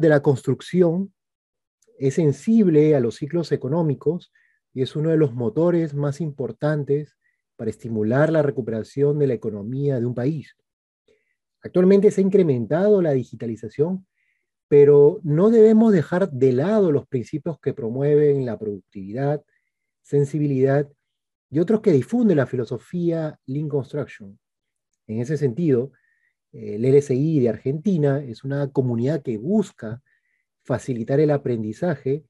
de la construcción es sensible a los ciclos económicos y es uno de los motores más importantes para estimular la recuperación de la economía de un país. Actualmente se ha incrementado la digitalización, pero no debemos dejar de lado los principios que promueven la productividad, sensibilidad y otros que difunden la filosofía Lean Construction. En ese sentido, el LSI de Argentina es una comunidad que busca facilitar el aprendizaje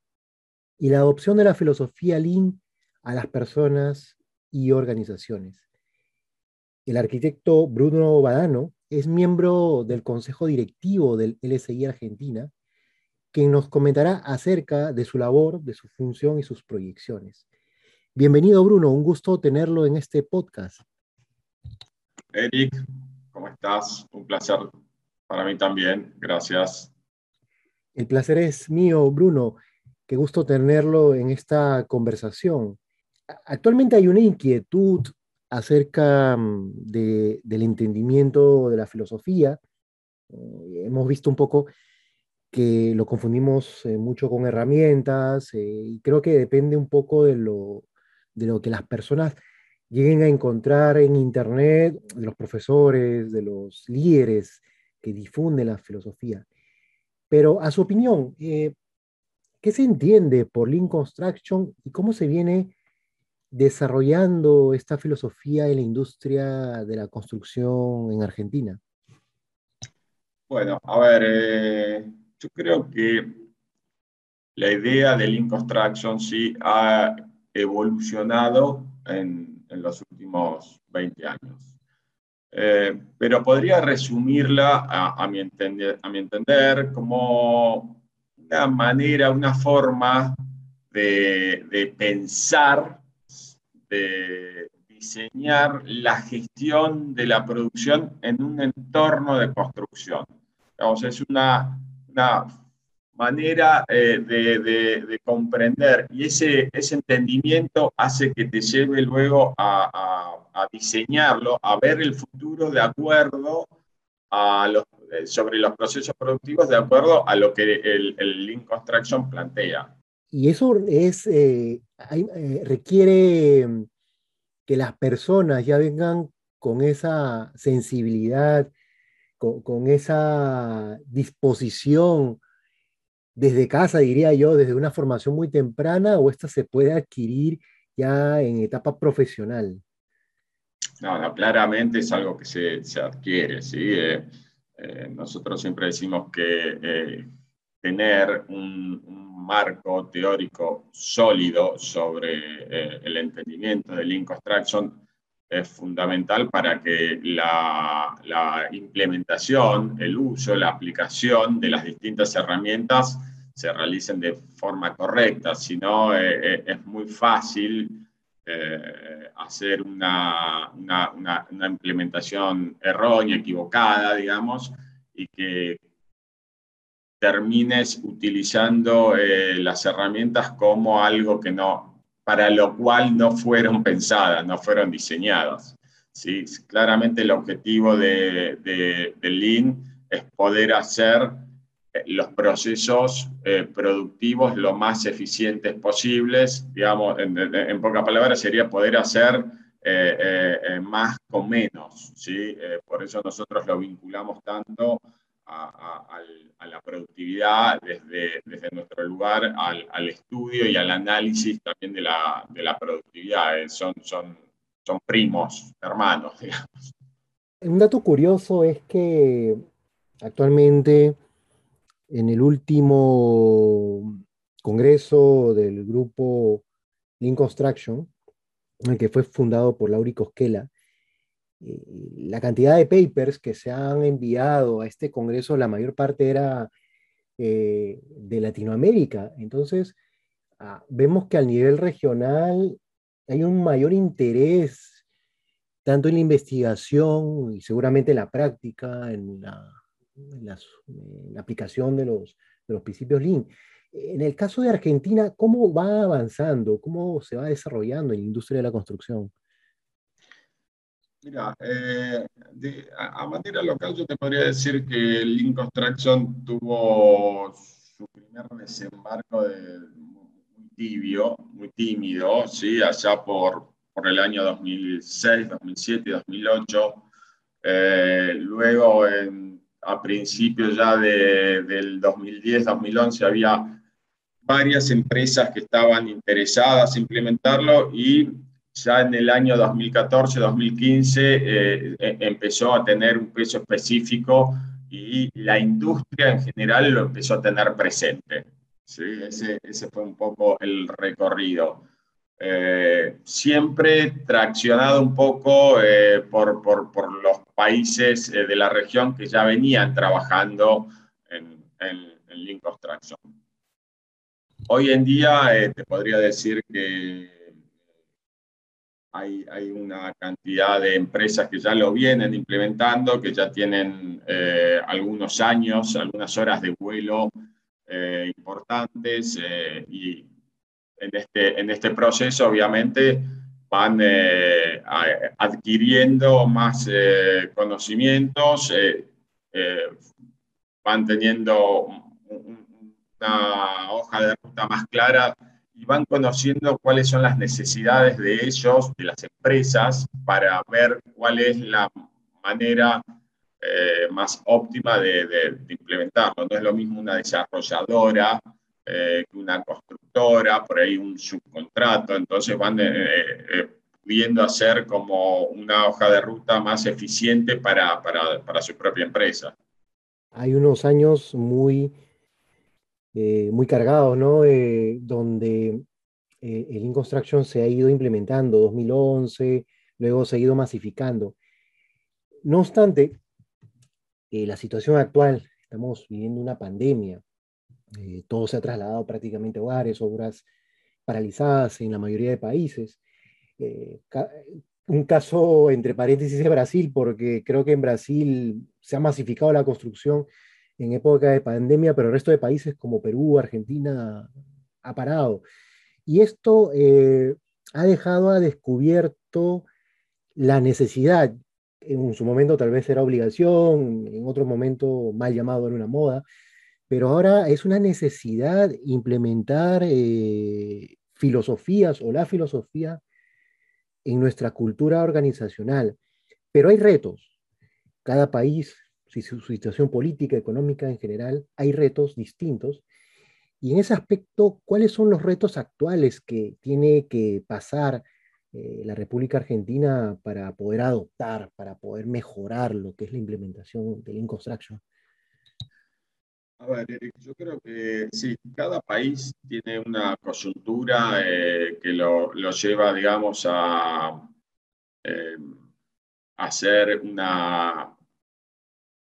y la adopción de la filosofía Lean a las personas y organizaciones. El arquitecto Bruno Badano es miembro del Consejo Directivo del LSI Argentina, quien nos comentará acerca de su labor, de su función y sus proyecciones. Bienvenido, Bruno, un gusto tenerlo en este podcast. Eric, ¿cómo estás? Un placer para mí también, gracias. El placer es mío, Bruno. Qué gusto tenerlo en esta conversación. Actualmente hay una inquietud acerca mm, del entendimiento de la filosofía. Eh, hemos visto un poco que lo confundimos eh, mucho con herramientas eh, y creo que depende un poco de lo, de lo que las personas lleguen a encontrar en Internet, de los profesores, de los líderes que difunden la filosofía. Pero a su opinión, ¿Qué se entiende por Lean Construction y cómo se viene desarrollando esta filosofía en la industria de la construcción en Argentina? Bueno, a ver, eh, yo creo que la idea de Lean Construction sí ha evolucionado en, los últimos 20 años. Eh, pero podría resumirla, a, mi entender, a mi entender, como una manera, una forma de, pensar, de diseñar la gestión de la producción en un entorno de construcción. es una, una manera eh, de, comprender y ese, ese entendimiento hace que te lleve luego a, a, diseñarlo, a ver el futuro de acuerdo a los eh, sobre los procesos productivos de acuerdo a lo que el, el Lean Construction plantea. Y eso es, eh, requiere que las personas ya vengan con esa sensibilidad, con, esa disposición desde casa, diría yo, desde una formación muy temprana, o esta se puede adquirir ya en etapa profesional. No, claramente es algo que se, se adquiere, ¿sí? Eh, nosotros siempre decimos que eh, tener un, marco teórico sólido sobre eh, el entendimiento del Lean Construction es fundamental para que la, implementación, el uso, la aplicación de las distintas herramientas se realicen de forma correcta. Si no, es muy fácil eh, hacer una, una, implementación errónea, equivocada, digamos, y que termines utilizando eh, las herramientas como algo que no, para lo cual no fueron pensadas, no fueron diseñadas. ¿sí? Claramente el objetivo de, de, Lean es poder hacer los procesos eh, productivos lo más eficientes posibles, digamos, en, en pocas palabras sería poder hacer eh, eh, más con menos, ¿sí? por eso nosotros lo vinculamos tanto a, la productividad desde, nuestro lugar al, estudio y al análisis también de la, de la productividad, son, son, son primos, hermanos, digamos. Un dato curioso es que actualmente en el último congreso del grupo Lean Construction, que fue fundado por Lauri Cosquela, eh, la cantidad de papers que se han enviado a este congreso, la mayor parte era eh, de Latinoamérica. Entonces, ah, vemos que a nivel regional hay un mayor interés tanto en la investigación y seguramente en la práctica, en la la, aplicación de los, de los principios Lean. En el caso de Argentina, ¿cómo va avanzando? ¿Cómo se va desarrollando en la industria de la construcción? Mira, eh, a, manera local yo te podría decir que el Construction tuvo su primer desembarco de, muy tibio, muy tímido, ¿sí? allá por, por el año 2006, 2007, 2008. luego, a principios ya de, del 2010, 2011, había varias empresas que estaban interesadas en implementarlo y ya en el año 2014-2015 eh, e, empezó a tener un peso específico y la industria en general lo empezó a tener presente. ¿sí? Ese, ese fue un poco el recorrido. Eh, siempre traccionado un poco eh, por, por, por, los países de la región que ya venían trabajando en, en, en Link Construction. Hoy en día te podría decir que hay, una cantidad de empresas que ya lo vienen implementando, que ya tienen eh, algunos años, algunas horas de vuelo eh, importantes eh, y en este, en este proceso obviamente van adquiriendo más conocimientos, van teniendo una hoja de ruta más clara y van conociendo cuáles son las necesidades de ellos, de las empresas, para ver cuál es la manera eh, más óptima de, implementarlo. No es lo mismo una desarrolladora eh, que una constructora, por ahí un subcontrato, entonces van eh, pudiendo hacer como una hoja de ruta más eficiente para, para, para su propia empresa. Hay unos años muy eh, muy cargados, ¿no? Eh, donde eh, el InConstruction se ha ido implementando, 2011, luego se ha ido masificando. No obstante, la situación actual, estamos viviendo una pandemia, todo se ha trasladado prácticamente a hogares, obras paralizadas en la mayoría de países. un caso entre paréntesis de Brasil, porque creo que en Brasil se ha masificado la construcción en época de pandemia, pero el resto de países como Perú, Argentina, ha parado. Y esto eh, ha dejado a descubierto la necesidad, en su momento tal vez era obligación, en otro momento mal llamado era una moda, pero ahora es una necesidad implementar eh, filosofías o la filosofía en nuestra cultura organizacional. Pero hay retos. Cada país su situación política, económica en general, hay retos distintos. Y en ese aspecto, ¿cuáles son los retos actuales que tiene que pasar eh, la República Argentina para poder adoptar, para poder mejorar lo que es la implementación del Inconstruction? A ver, Eric, yo creo que sí, cada país tiene una coyuntura eh, que lo, lleva, digamos, a eh, hacer una,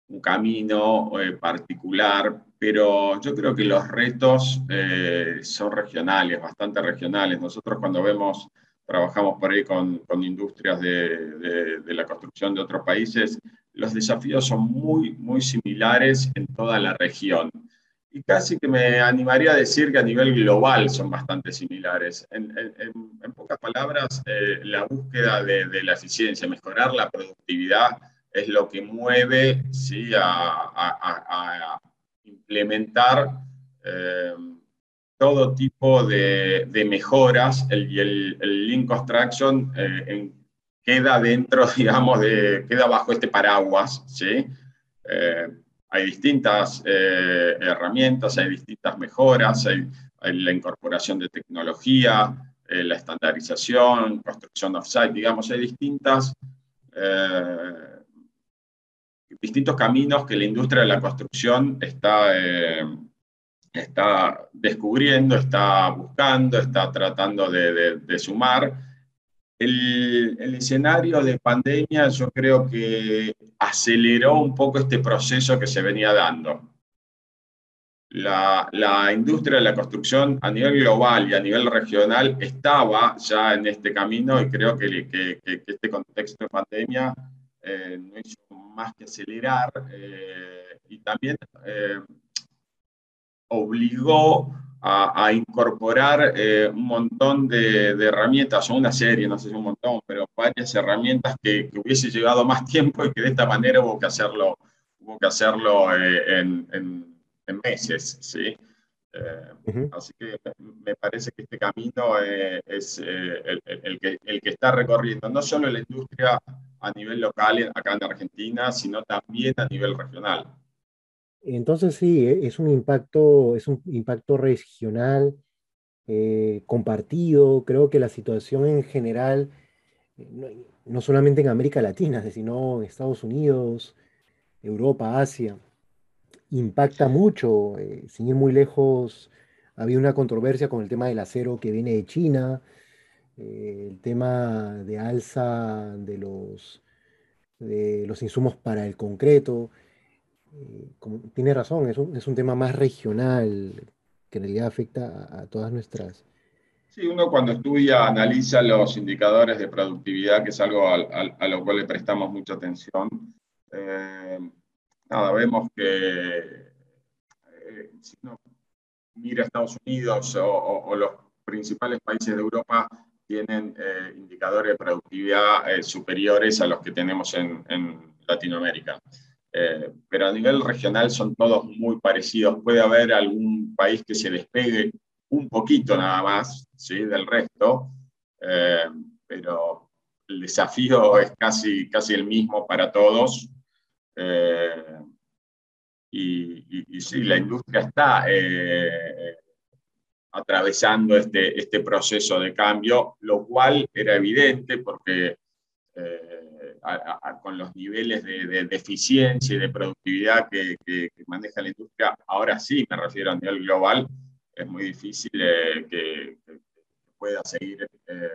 un camino eh, particular, pero yo creo que los retos eh, son regionales, bastante regionales. Nosotros cuando vemos, trabajamos por ahí con, con industrias de, de, la construcción de otros países, los desafíos son muy, muy similares en toda la región. Y casi que me animaría a decir que a nivel global son bastante similares. En, en, pocas palabras, eh, la búsqueda de, de la eficiencia, mejorar la productividad, es lo que mueve ¿sí? a, implementar eh, todo tipo de, mejoras el, y el, el Link Construction eh, queda dentro, digamos, de, queda bajo este paraguas. ¿sí? Eh, hay distintas herramientas, hay distintas mejoras, hay, la incorporación de tecnología, la estandarización, construcción off-site, digamos, hay distintas distintos caminos que la industria de la construcción está, eh, está descubriendo, está buscando, está tratando de, sumar. El, escenario de pandemia yo creo que aceleró un poco este proceso que se venía dando. La, la, industria de la construcción a nivel global y a nivel regional estaba ya en este camino y creo que, que, que este contexto de pandemia eh, no hizo más que acelerar eh, y también eh, obligó a, incorporar un montón de, herramientas, o una serie, no sé si un montón, pero varias herramientas que, hubiese llevado más tiempo y que de esta manera hubo que hacerlo, hubo que hacerlo en, meses. ¿sí? Eh, así que me parece que este camino es el, el, que, el que está recorriendo no solo la industria a nivel local acá en Argentina, sino también a nivel regional. Entonces sí, e, es un impacto, es un impacto regional eh, compartido. Creo que la situación en general, eh, no, solamente en América Latina, sino en Estados Unidos, Europa, Asia, impacta mucho. Eh, sin ir muy lejos, había una controversia con el tema del acero que viene de China, el tema de alza de los, de los insumos para el concreto. Eh, tiene razón, es un, es un, tema más regional que en realidad afecta a, todas nuestras... Sí, uno cuando estudia, analiza los indicadores de productividad, que es algo a, lo cual le prestamos mucha atención. Eh, nada, vemos que eh, si uno mira Estados Unidos o, los principales países de Europa, tienen indicadores de productividad superiores a los que tenemos en, Latinoamérica. Eh, pero a nivel regional son todos muy parecidos. Puede haber algún país que se despegue un poquito nada más del resto, eh, pero el desafío es casi, casi el mismo para todos. Eh, y, sí, la industria está atravesando este, este proceso de cambio, lo cual era evidente porque con los niveles de, eficiencia y de productividad que, maneja la industria, ahora sí me refiero a nivel global, es muy difícil eh, que, pueda seguir eh,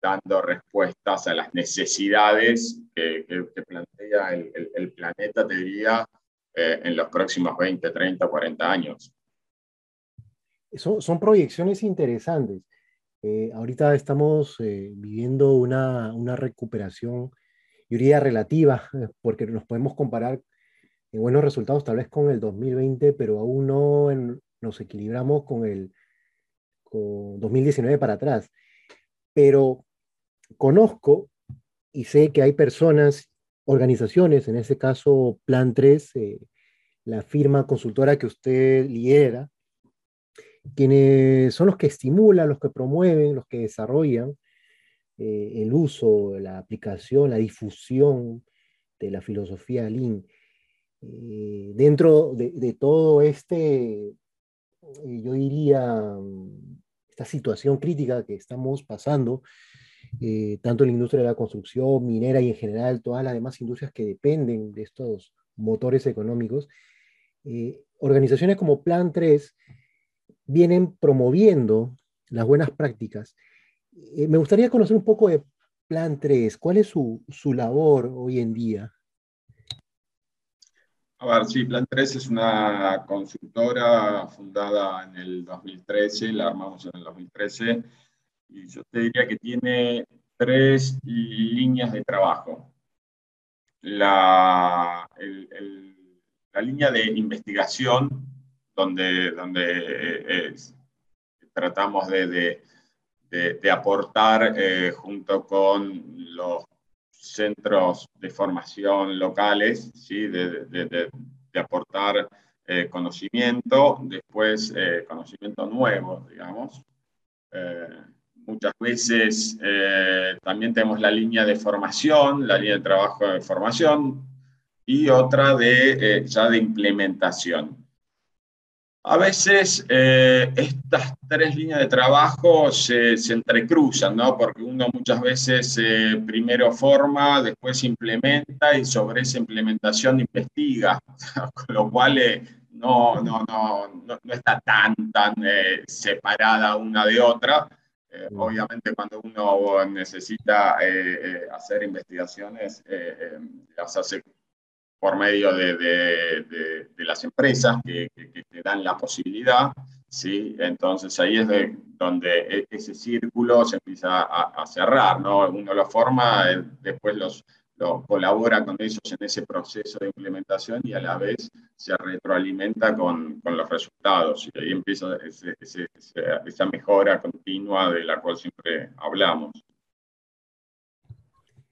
dando respuestas a las necesidades que, plantea el, planeta, te diría, eh, en los próximos 20, 30, 40 años. Son, proyecciones interesantes. Eh, ahorita estamos eh, viviendo una, una, recuperación, yo diría relativa, porque nos podemos comparar en buenos resultados tal vez con el 2020, pero aún no nos equilibramos con el con 2019 para atrás. Pero conozco y sé que hay personas, organizaciones, en este caso Plan 3, eh, la firma consultora que usted lidera, quienes son los que estimulan, los que promueven, los que desarrollan eh, el uso, la aplicación, la difusión de la filosofía Lean. Eh, dentro de, todo este, eh, yo diría, esta situación crítica que estamos pasando, tanto en la industria de la construcción, minera y en general todas las demás industrias que dependen de estos motores económicos, organizaciones como Plan 3 vienen promoviendo las buenas prácticas. Eh, me gustaría conocer un poco de Plan 3. ¿Cuál es su, su, labor hoy en día? A ver, sí, Plan 3 es una consultora fundada en el 2013, la armamos en el 2013, y yo te diría que tiene tres líneas de trabajo. La, la línea de investigación donde, donde eh, tratamos de, de, aportar eh, junto con los centros de formación locales, ¿sí? de, aportar eh, conocimiento, después conocimiento nuevo, digamos. muchas veces también tenemos la línea de formación, la línea de trabajo de formación y otra de, ya de implementación. A veces eh, estas tres líneas de trabajo se, entrecruzan, ¿no? porque uno muchas veces eh, primero forma, después implementa y sobre esa implementación investiga, con lo cual eh, no, no, no, no, está tan, tan separada una de otra. Obviamente cuando uno necesita hacer investigaciones, las hace por medio de, de, de, las empresas que, que, te dan la posibilidad, ¿sí? Entonces ahí es donde e, ese círculo se empieza a, cerrar, ¿no? Uno lo forma, eh, después los, lo, colabora con ellos en ese proceso de implementación y a la vez se retroalimenta con, con los resultados. Y ahí empieza esa mejora continua de la cual siempre hablamos.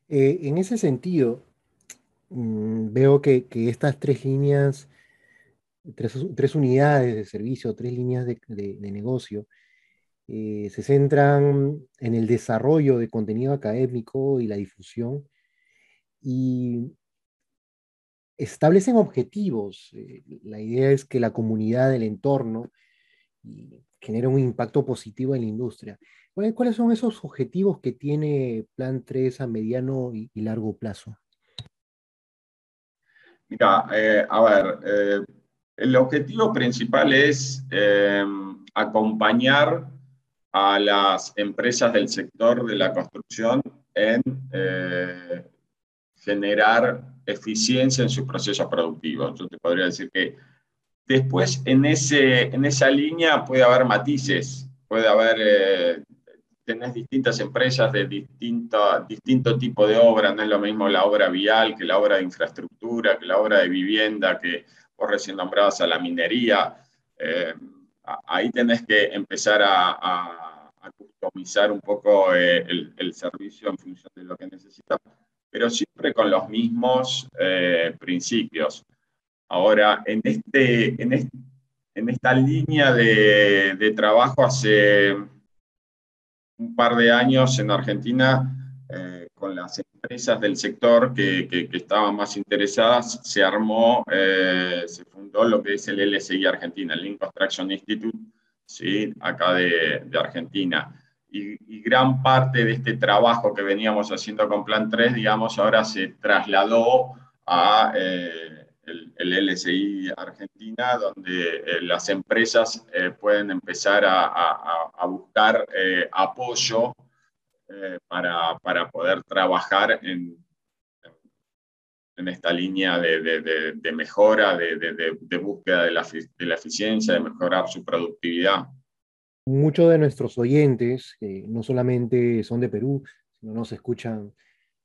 Eh, en ese sentido, mm, veo que, estas tres líneas, tres, unidades de servicio, tres líneas de, negocio, eh, se centran en el desarrollo de contenido académico y la difusión y establecen objetivos. Eh, la idea es que la comunidad del entorno genere un impacto positivo en la industria. ¿Cuáles son esos objetivos que tiene Plan 3 a mediano y, largo plazo? Mira, eh, a ver, el objetivo principal es acompañar a las empresas del sector de la construcción en eh, generar eficiencia en sus procesos productivos. Yo te podría decir que después en, ese, en esa línea puede haber matices, puede haber, eh, tenés distintas empresas de distinto, distinto tipo de obra, no es lo mismo la obra vial que la obra de infraestructura, que la obra de vivienda, que vos recién nombrabas a la minería. Eh, ahí tenés que empezar a customizar un poco eh, el, servicio en función de lo que necesita, pero siempre con los mismos eh, principios. Ahora, en, este, en, en esta línea de, trabajo hace un par de años en Argentina, eh, con las empresas del sector que, que, estaban más interesadas, se armó, se fundó lo que es el LSI Argentina, el Link Construction Institute, ¿sí? acá de, de Argentina y, gran parte de este trabajo que veníamos haciendo con Plan 3, digamos, ahora se trasladó a eh, el, LSI Argentina, donde eh, las empresas eh, pueden empezar a, buscar apoyo para, para, poder trabajar en, en esta línea de, de, de mejora, de, búsqueda de la, de la eficiencia, de mejorar su productividad. Muchos de nuestros oyentes, no solamente son de Perú, sino nos escuchan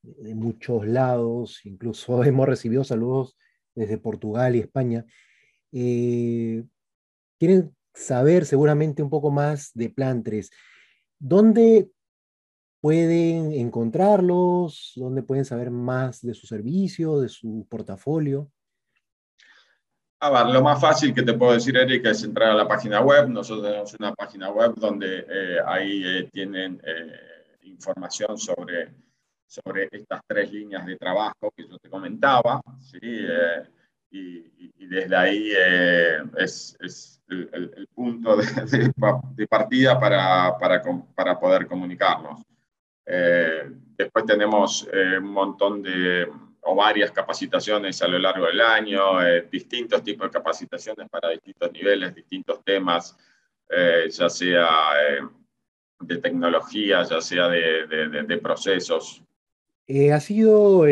de muchos lados, incluso hemos recibido saludos desde Portugal y España, eh, quieren saber seguramente un poco más de Plantres. ¿Dónde pueden encontrarlos? ¿Dónde pueden saber más de su servicio, de su portafolio? A lo más fácil que te puedo decir, Erika, es entrar a la página web. Nosotros tenemos una página web donde eh, ahí eh, tienen información sobre, sobre estas tres líneas de trabajo que yo te comentaba. ¿sí? Y, desde ahí es, es el, punto de, de, partida para, para, para, poder comunicarnos. después tenemos un montón de o varias capacitaciones a lo largo del año, eh, distintos tipos de capacitaciones para distintos niveles, distintos temas, eh, ya sea eh, de tecnología, ya sea de, procesos. Ha sido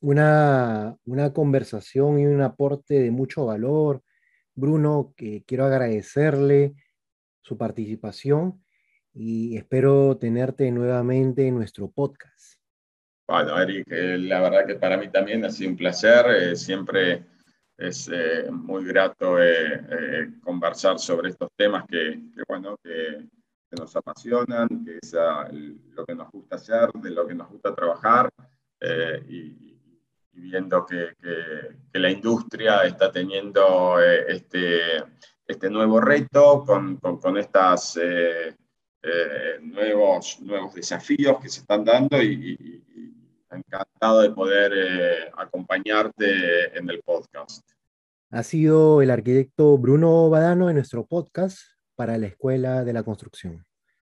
una, una conversación y un aporte de mucho valor. Bruno, que quiero agradecerle su participación y espero tenerte nuevamente en nuestro podcast. Bueno, Eric, eh, la verdad que para mí también ha sido un placer. Eh, siempre es eh, muy grato conversar sobre estos temas que, bueno, que, nos apasionan, que es lo que nos gusta hacer, de lo que nos gusta trabajar y, viendo que, la industria está teniendo este, este nuevo reto con, con, estos nuevos, nuevos desafíos que se están dando y Encantado de poder eh, acompañarte en el podcast. Ha sido el arquitecto Bruno Badano en nuestro podcast para la Escuela de la Construcción.